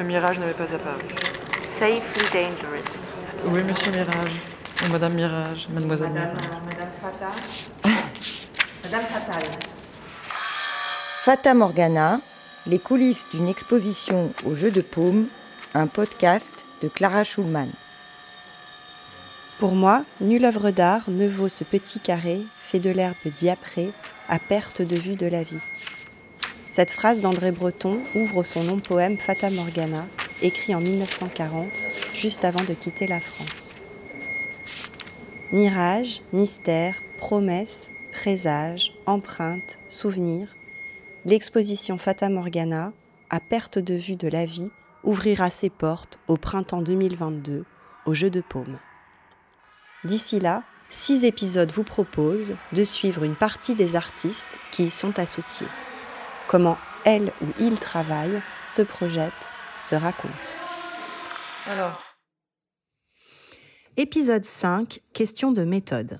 Le mirage n'avait pas apparu. Safely dangerous. Oui, monsieur Mirage. Ou Madame Mirage, Mademoiselle Madame, Mirage. euh, Madame Fata. Madame Fatal. Fata Morgana, les coulisses d'une exposition au jeu de paume, un podcast de Clara Schulman. Pour moi, nulle œuvre d'art ne vaut ce petit carré fait de l'herbe diaprée à perte de vue de la vie. Cette phrase d'André Breton ouvre son long poème Fata Morgana, écrit en 1940, juste avant de quitter la France. Mirage, mystère, promesse, présage, empreinte, souvenir, l'exposition Fata Morgana, à perte de vue de la vie, ouvrira ses portes au printemps 2022 au Jeu de Paume. D'ici là, six épisodes vous proposent de suivre une partie des artistes qui y sont associés. Comment elle ou il travaillent, se projettent, se racontent. Alors, Épisode 5, question de méthode.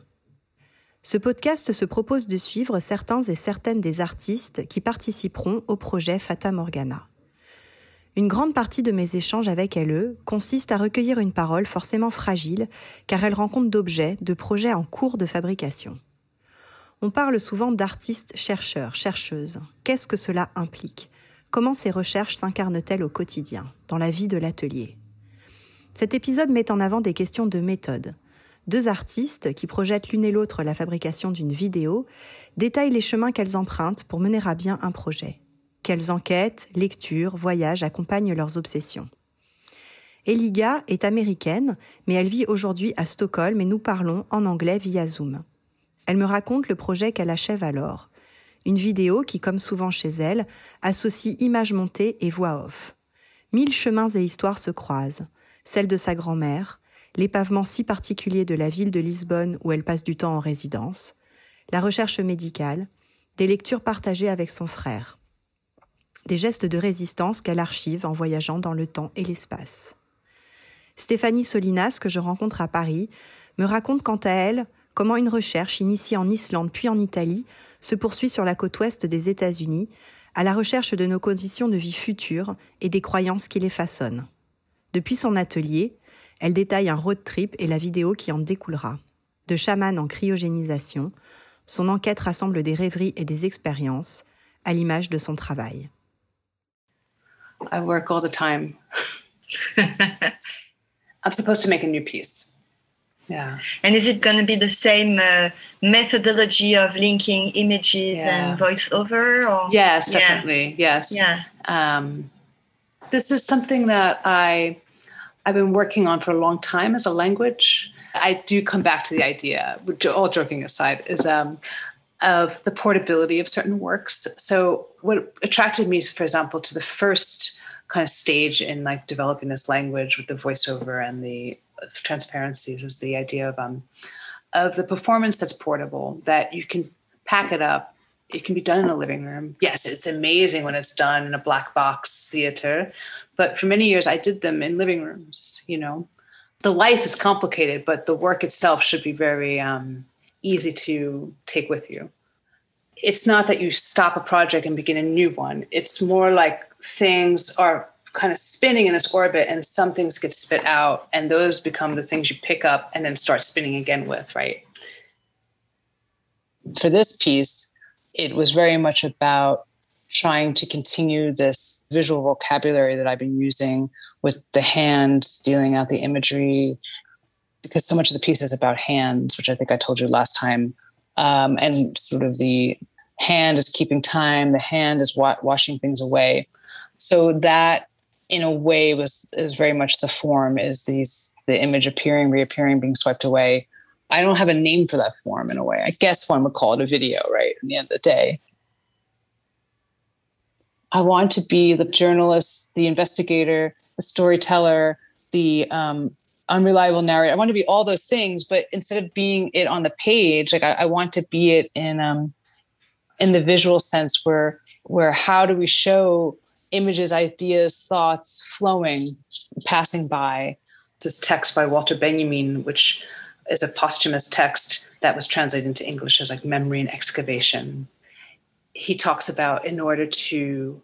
Ce podcast se propose de suivre certains et certaines des artistes qui participeront au projet Fata Morgana. Une grande partie de mes échanges avec elle consiste à recueillir une parole forcément fragile, car elle rend compte d'objets, de projets en cours de fabrication. On parle souvent d'artistes chercheurs, chercheuses. Qu'est-ce que cela implique? Comment ces recherches s'incarnent-elles au quotidien, dans la vie de l'atelier? Cet épisode met en avant des questions de méthode. Deux artistes, qui projettent l'une et l'autre la fabrication d'une vidéo, détaillent les chemins qu'elles empruntent pour mener à bien un projet. Quelles enquêtes, lectures, voyages accompagnent leurs obsessions? Eliga est américaine, mais elle vit aujourd'hui à Stockholm et nous parlons en anglais via Zoom. Elle me raconte le projet qu'elle achève alors. Une vidéo qui, comme souvent chez elle, associe images montées et voix off. Mille chemins et histoires se croisent. Celle de sa grand-mère, les pavements si particuliers de la ville de Lisbonne où elle passe du temps en résidence, la recherche médicale, des lectures partagées avec son frère, des gestes de résistance qu'elle archive en voyageant dans le temps et l'espace. Stéphanie Solinas, que je rencontre à Paris, me raconte quant à elle comment une recherche initiée en Islande puis en Italie se poursuit sur la côte ouest des États-Unis à la recherche de nos conditions de vie futures et des croyances qui les façonnent. Depuis son atelier, elle détaille un road trip et la vidéo qui en découlera. De chaman en cryogénisation, son enquête rassemble des rêveries et des expériences, à l'image de son travail. I work all the time. I'm supposed to make a new piece. Yeah. And is it going to be the same uh, methodology of linking images Yeah. and voiceover? Or? Yes, Yeah. definitely. Yes. Yeah. Um, this is something that I I've been working on for a long time as a language. I do come back to the idea, which all joking aside, is um, of the portability of certain works. So what attracted me, for example, to the first kind of stage in like developing this language with the voiceover and the transparencies is the idea of um of the performance that's portable that you can pack it up. It can be done in a living room. Yes it's amazing when it's done in a black box theater but for many years i did them in living rooms you know? The life is complicated but the work itself should be very um, easy to take with you. It's not that you stop a project and begin a new one. It's more like things are kind of spinning in this orbit and some things get spit out and those become the things you pick up and then start spinning again with right? For this piece it was very much about trying to continue this visual vocabulary that i've been using with the hand dealing out the imagery because so much of the piece is about hands which i think i told you last time. Um, and sort of the hand is keeping time the hand is wa- washing things away. So that in a way was is very much the form is these the image appearing reappearing being swept away. I don't have a name for that form in a way. I guess one would call it a video right in the end of the day. I want to be the journalist the investigator the storyteller the um, unreliable narrator. I want to be all those things but instead of being it on the page like i, I want to be it in um in the visual sense where where how do we show images, ideas, thoughts flowing, passing by. This text by Walter Benjamin, which is a posthumous text that was translated into English as like memory and excavation. He talks about in order to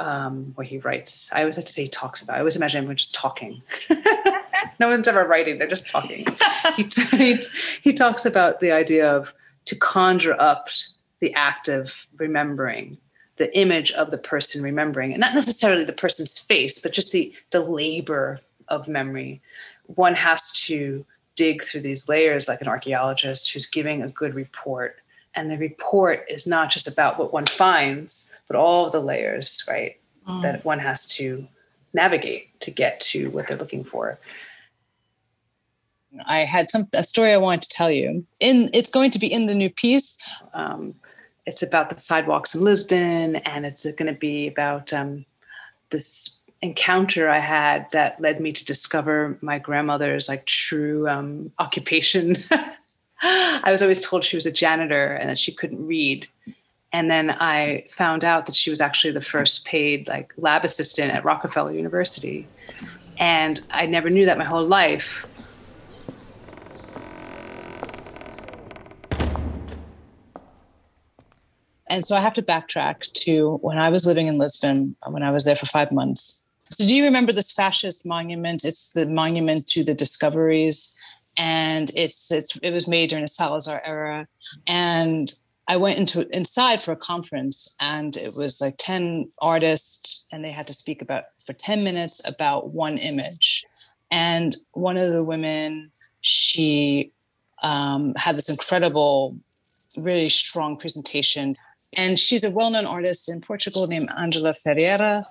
um, where he writes. I always like to say he talks about. I always imagine everyone just talking. no one's ever writing; they're just talking. he, he he talks about the idea of to conjure up the act of remembering, the image of the person remembering, and not necessarily the person's face, but just the the labor of memory. One has to dig through these layers like an archaeologist who's giving a good report. And the report is not just about what one finds, but all of the layers, right, mm. that one has to navigate to get to what they're looking for. I had some a story I wanted to tell you. In it's going to be in the new piece. Um, it's about the sidewalks in Lisbon, and it's going to be about um, this encounter I had that led me to discover my grandmother's like true um, occupation. I was always told she was a janitor and that she couldn't read. And then I found out that she was actually the first paid like lab assistant at Rockefeller University. And I never knew that my whole life. And so I have to backtrack to when I was living in Lisbon, when I was there for five months. So, do you remember this fascist monument? It's the monument to the discoveries, and it's it's it was made during the Salazar era. And I went into inside for a conference, and it was like ten artists, and they had to speak about for ten minutes about one image. And one of the women, she um, had this incredible, really strong presentation. And she's a well known artist in Portugal named Angela Ferreira.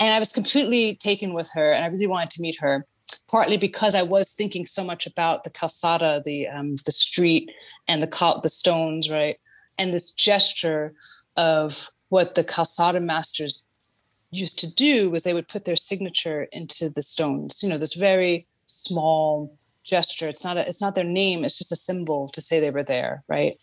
And I was completely taken with her, and I really wanted to meet her. Partly because I was thinking so much about the calçada, the um, the street, and the the stones, right, and this gesture of what the calçada masters used to do was they would put their signature into the stones. You know, this very small gesture. It's not a, it's not their name. It's just a symbol to say they were there, right?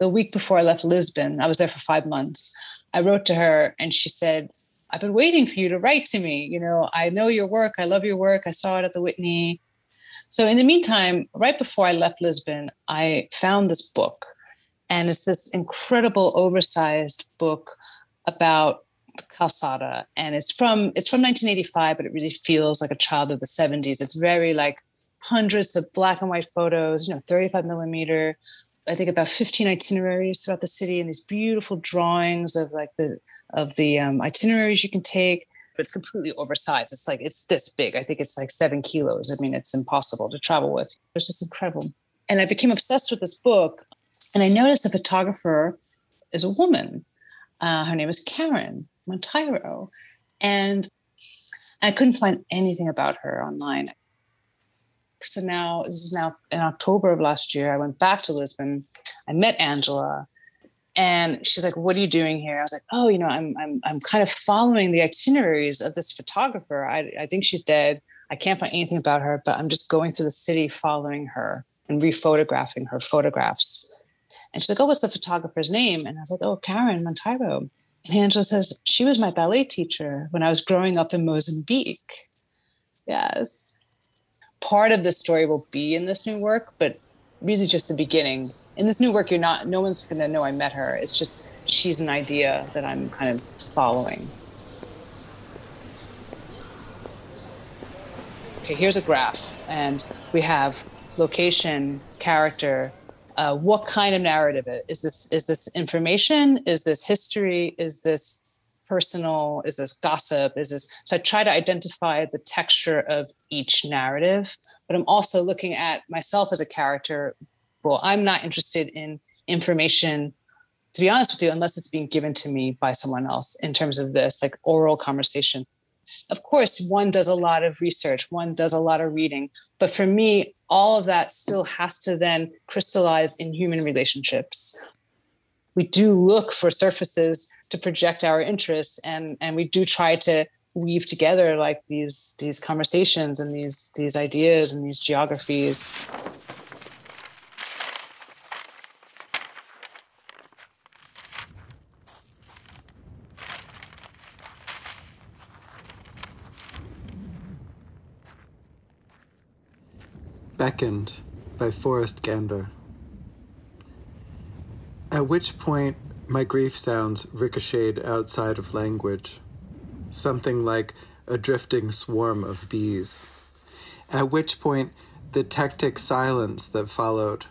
The week before I left Lisbon, I was there for five months. I wrote to her and she said, I've been waiting for you to write to me. You know, I know your work. I love your work. I saw it at the Whitney. So, in the meantime, right before I left Lisbon, I found this book. And it's this incredible oversized book about calçada. And it's from it's from 1985, but it really feels like a child of the 70s. It's very like hundreds of black and white photos, you know, 35 millimeter. I think about 15 itineraries throughout the city and these beautiful drawings of like the of the um, itineraries you can take but it's completely oversized. It's like it's this big. I think it's like seven kilos. I mean it's impossible to travel with. It's just incredible. And i became obsessed with this book and i noticed the photographer is a woman. Uh, her name is karen monteiro. And i couldn't find anything about her online so now this is now in october of last year i went back to lisbon. I met angela and she's like what are you doing here? I was like oh you know i'm i'm, I'm kind of following the itineraries of this photographer. I, I think she's dead. I can't find anything about her but i'm just going through the city following her and rephotographing her photographs. And she's like oh what's the photographer's name? And i was like oh karen monteiro. And angela says she was my ballet teacher when i was growing up in mozambique. Yes part of the story will be in this new work but really just the beginning in this new work, you're not, no one's going to know I met her. It's just she's an idea that I'm kind of following. Okay, here's a graph, and we have location, character. Uh, what kind of narrative is this? Is this information? Is this history? Is this personal? Is this gossip? Is this? So I try to identify the texture of each narrative, but I'm also looking at myself as a character well, I'm not interested in information, to be honest with you, unless it's being given to me by someone else in terms of this, like oral conversation. Of course, one does a lot of research, one does a lot of reading. But for me, all of that still has to then crystallize in human relationships. We do look for surfaces to project our interests and, and we do try to weave together like these these conversations and these these ideas and these geographies Beckoned by Forrest Gander. At which point my grief sounds ricocheted outside of language, something like a drifting swarm of bees. At which point, the tectic silence that followed.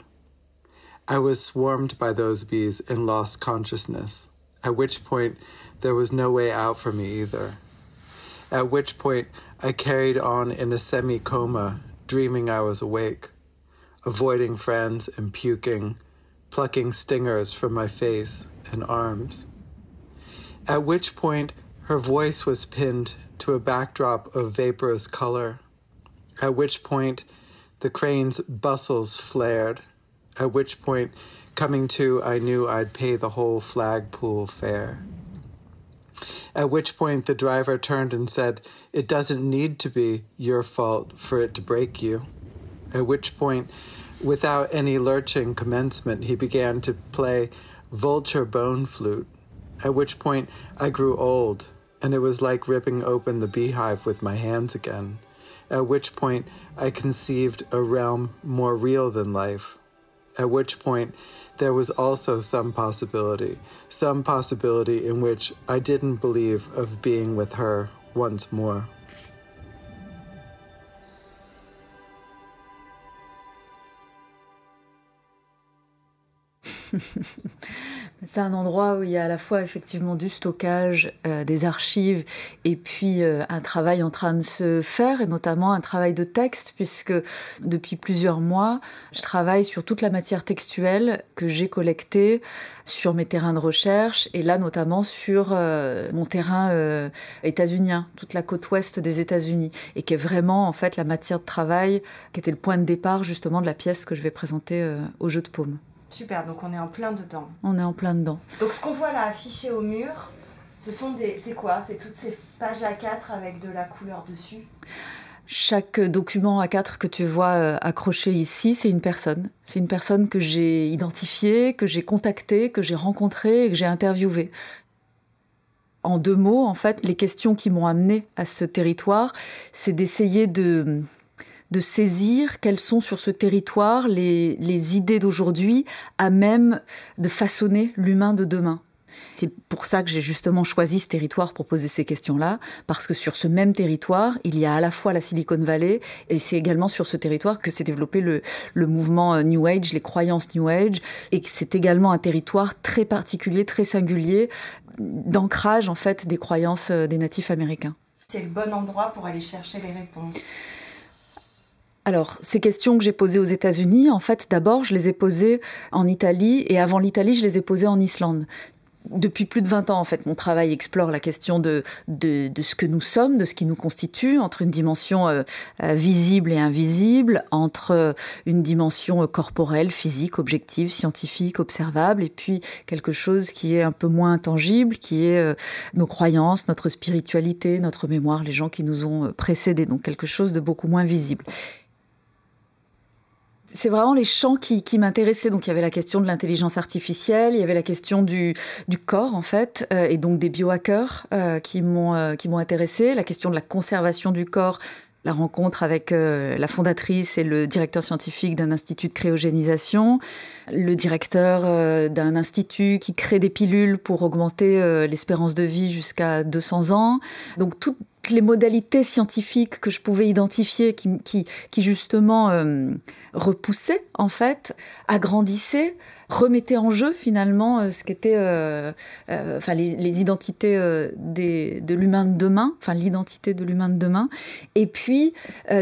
I was swarmed by those bees and lost consciousness, at which point, there was no way out for me either. At which point, I carried on in a semi coma, dreaming I was awake, avoiding friends and puking, plucking stingers from my face and arms. At which point, her voice was pinned to a backdrop of vaporous color, at which point, the crane's bustles flared, at which point, coming to, I knew I'd pay the whole flagpool fare. At which point, the driver turned and said, It doesn't need to be your fault for it to break you. At which point, without any lurching commencement, he began to play vulture bone flute, at which point I grew old, and it was like ripping open the beehive with my hands again, at which point I conceived a realm more real than life, at which point there was also some possibility, some possibility in which I didn't believe of being with her once more. C'est un endroit où il y a à la fois effectivement du stockage, euh, des archives, et puis euh, un travail en train de se faire, et notamment un travail de texte, puisque depuis plusieurs mois, je travaille sur toute la matière textuelle que j'ai collectée sur mes terrains de recherche, et là notamment sur euh, mon terrain états-unien, toute la côte ouest des États-Unis, et qui est vraiment en fait la matière de travail qui était le point de départ justement de la pièce que je vais présenter au jeu de paume. Super, donc on est en plein dedans. On est en plein dedans. Donc ce qu'on voit là affiché au mur, ce sont des. C'est quoi? C'est toutes ces pages A4 avec de la couleur dessus? Chaque document A4 que tu vois euh, accroché ici, c'est une personne. C'est une personne que j'ai identifiée, que j'ai contactée, que j'ai rencontrée et que j'ai interviewée. En deux mots, en fait, les questions qui m'ont amené à ce territoire, c'est d'essayer de de saisir quelles sont sur ce territoire les, les idées d'aujourd'hui à même de façonner l'humain de demain. C'est pour ça que j'ai justement choisi ce territoire pour poser ces questions-là, parce que sur ce même territoire, il y a à la fois la Silicon Valley, et c'est également sur ce territoire que s'est développé le, le mouvement euh, New Age, les croyances New Age, et que c'est également un territoire très particulier, très singulier, d'ancrage en fait des croyances euh, des natifs américains. C'est le bon endroit pour aller chercher les réponses. Alors, ces questions que j'ai posées aux États-Unis, en fait, d'abord, je les ai posées en Italie et avant l'Italie, je les ai posées en Islande. Depuis plus de 20 ans, en fait, mon travail explore la question de, de, ce que nous sommes, de ce qui nous constitue, entre une dimension euh, euh, visible et invisible, entre euh, une dimension corporelle, physique, objective, scientifique, observable, et puis quelque chose qui est un peu moins intangible, qui est nos croyances, notre spiritualité, notre mémoire, les gens qui nous ont précédés, donc quelque chose de beaucoup moins visible c'est vraiment les champs qui, qui m'intéressaient. Donc il y avait la question de l'intelligence artificielle, il y avait la question du, corps en fait, euh, et donc des biohackers euh, qui m'ont euh, qui m'ont intéressé, la question de la conservation du corps. La rencontre avec euh, la fondatrice et le directeur scientifique d'un institut de cryogénisation, le directeur euh, d'un institut qui crée des pilules pour augmenter l'espérance de vie jusqu'à 200 ans. Donc les modalités scientifiques que je pouvais identifier qui, justement euh, repoussaient en fait, agrandissaient, remettaient en jeu finalement euh, ce qu'étaient euh, les, identités de l'humain de demain, enfin l'identité de l'humain de demain, et puis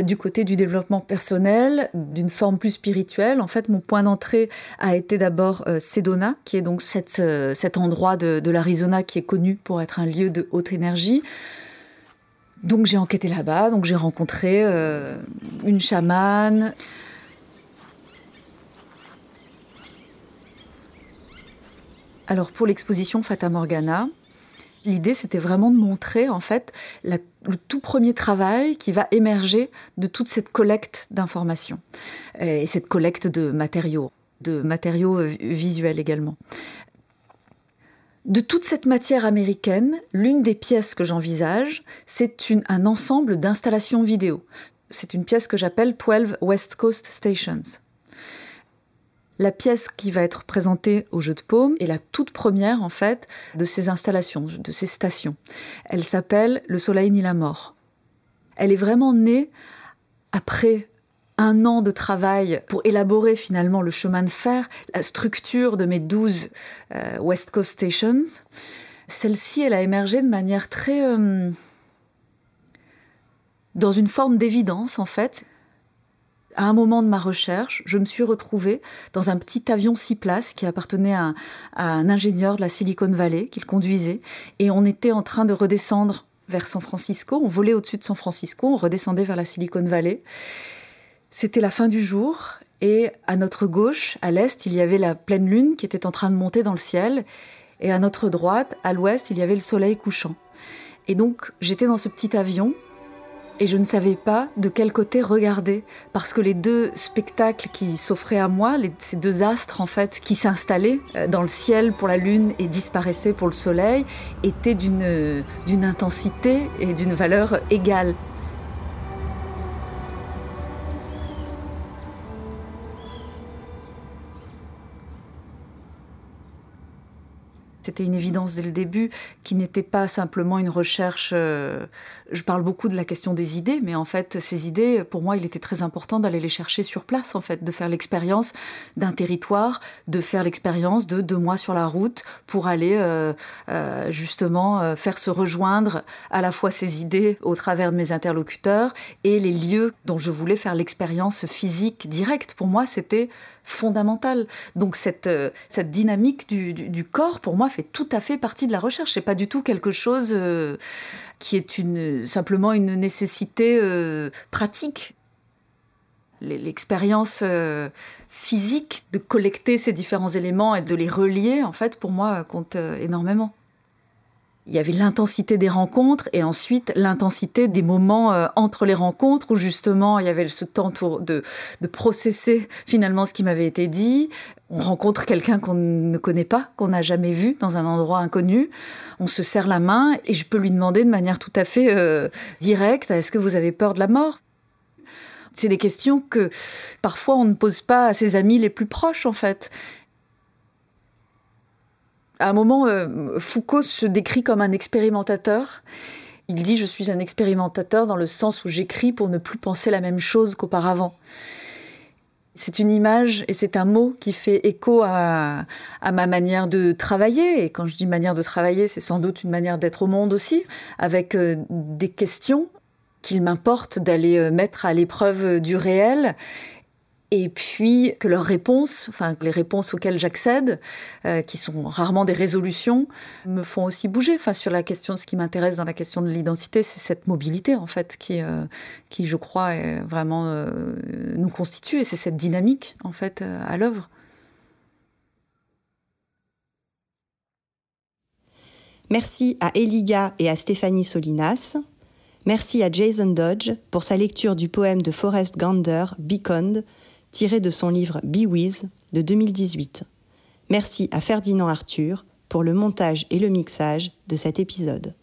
du côté du développement personnel, d'une forme plus spirituelle. En fait, mon point d'entrée a été d'abord Sedona, qui est donc cet endroit de l'Arizona qui est connu pour être un lieu de haute énergie. Donc j'ai enquêté là-bas, donc j'ai rencontré euh, une chamane. Alors pour l'exposition Fata Morgana, l'idée c'était vraiment de montrer en fait le tout premier travail qui va émerger de toute cette collecte d'informations et cette collecte de matériaux, de matériaux euh, visuels également. De toute cette matière américaine, l'une des pièces que j'envisage, c'est un ensemble d'installations vidéo. C'est une pièce que j'appelle 12 West Coast Stations. La pièce qui va être présentée au Jeu de Paume est la toute première, en fait, de ces installations, de ces stations. Elle s'appelle Le Soleil ni la mort. Elle est vraiment née après un an de travail pour élaborer finalement le chemin de fer, la structure de mes 12 euh, West Coast Stations. Celle-ci, elle a émergé de manière très... Euh, dans une forme d'évidence, en fait à un moment de ma recherche, je me suis retrouvée dans un petit avion six places qui appartenait à un, ingénieur de la Silicon Valley qu'il conduisait. Et on était en train de redescendre vers San Francisco. On volait au-dessus de San Francisco, on redescendait vers la Silicon Valley. C'était la fin du jour et à notre gauche, à l'est, il y avait la pleine lune qui était en train de monter dans le ciel. Et à notre droite, à l'ouest, il y avait le soleil couchant. Et donc, j'étais dans ce petit avion et je ne savais pas de quel côté regarder parce que les deux spectacles qui s'offraient à moi, ces deux astres en fait qui s'installaient euh, dans le ciel pour la lune et disparaissaient pour le soleil, étaient d'une d'une intensité et d'une valeur égale. C'était une évidence dès le début qui n'était pas simplement une recherche. Euh, je parle beaucoup de la question des idées, mais en fait, ces idées, pour moi, il était très important d'aller les chercher sur place, en fait, de faire l'expérience d'un territoire, de faire l'expérience de deux mois sur la route pour aller euh, euh, justement faire se rejoindre à la fois ces idées au travers de mes interlocuteurs et les lieux dont je voulais faire l'expérience physique directe. Pour moi, c'était fondamental. Donc cette, cette dynamique du, du corps, pour moi, fait tout à fait partie de la recherche. C'est pas du tout quelque chose euh, qui est une, simplement une nécessité euh, pratique. L'expérience euh, physique de collecter ces différents éléments et de les relier, en fait, pour moi, compte énormément. Il y avait l'intensité des rencontres et ensuite l'intensité des moments entre les rencontres où justement il y avait ce temps de, de processer finalement ce qui m'avait été dit, on rencontre quelqu'un qu'on ne connaît pas, qu'on n'a jamais vu dans un endroit inconnu. On se serre la main et je peux lui demander de manière tout à fait euh, directe est-ce que vous avez peur de la mort? C'est des questions que parfois on ne pose pas à ses amis les plus proches en fait. À un moment, euh, Foucault se décrit comme un expérimentateur. Il dit je suis un expérimentateur dans le sens où j'écris pour ne plus penser la même chose qu'auparavant. C'est une image et c'est un mot qui fait écho à, ma manière de travailler. Et quand je dis manière de travailler, c'est sans doute une manière d'être au monde aussi, avec euh, des questions qu'il m'importe d'aller euh, mettre à l'épreuve du réel et puis que leurs réponses, enfin les réponses auxquelles j'accède, euh, qui sont rarement des résolutions, me font aussi bouger. Enfin sur la question, ce qui m'intéresse dans la question de l'identité, c'est cette mobilité en fait qui, euh, qui je crois est vraiment euh, nous constitue et c'est cette dynamique en fait à l'œuvre. Merci à Eliga et à Stéphanie Solinas. Merci à Jason Dodge pour sa lecture du poème de Forrest Gander, Beacon, tiré de son livre Be With de 2018. Merci à Ferdinand Arthur pour le montage et le mixage de cet épisode.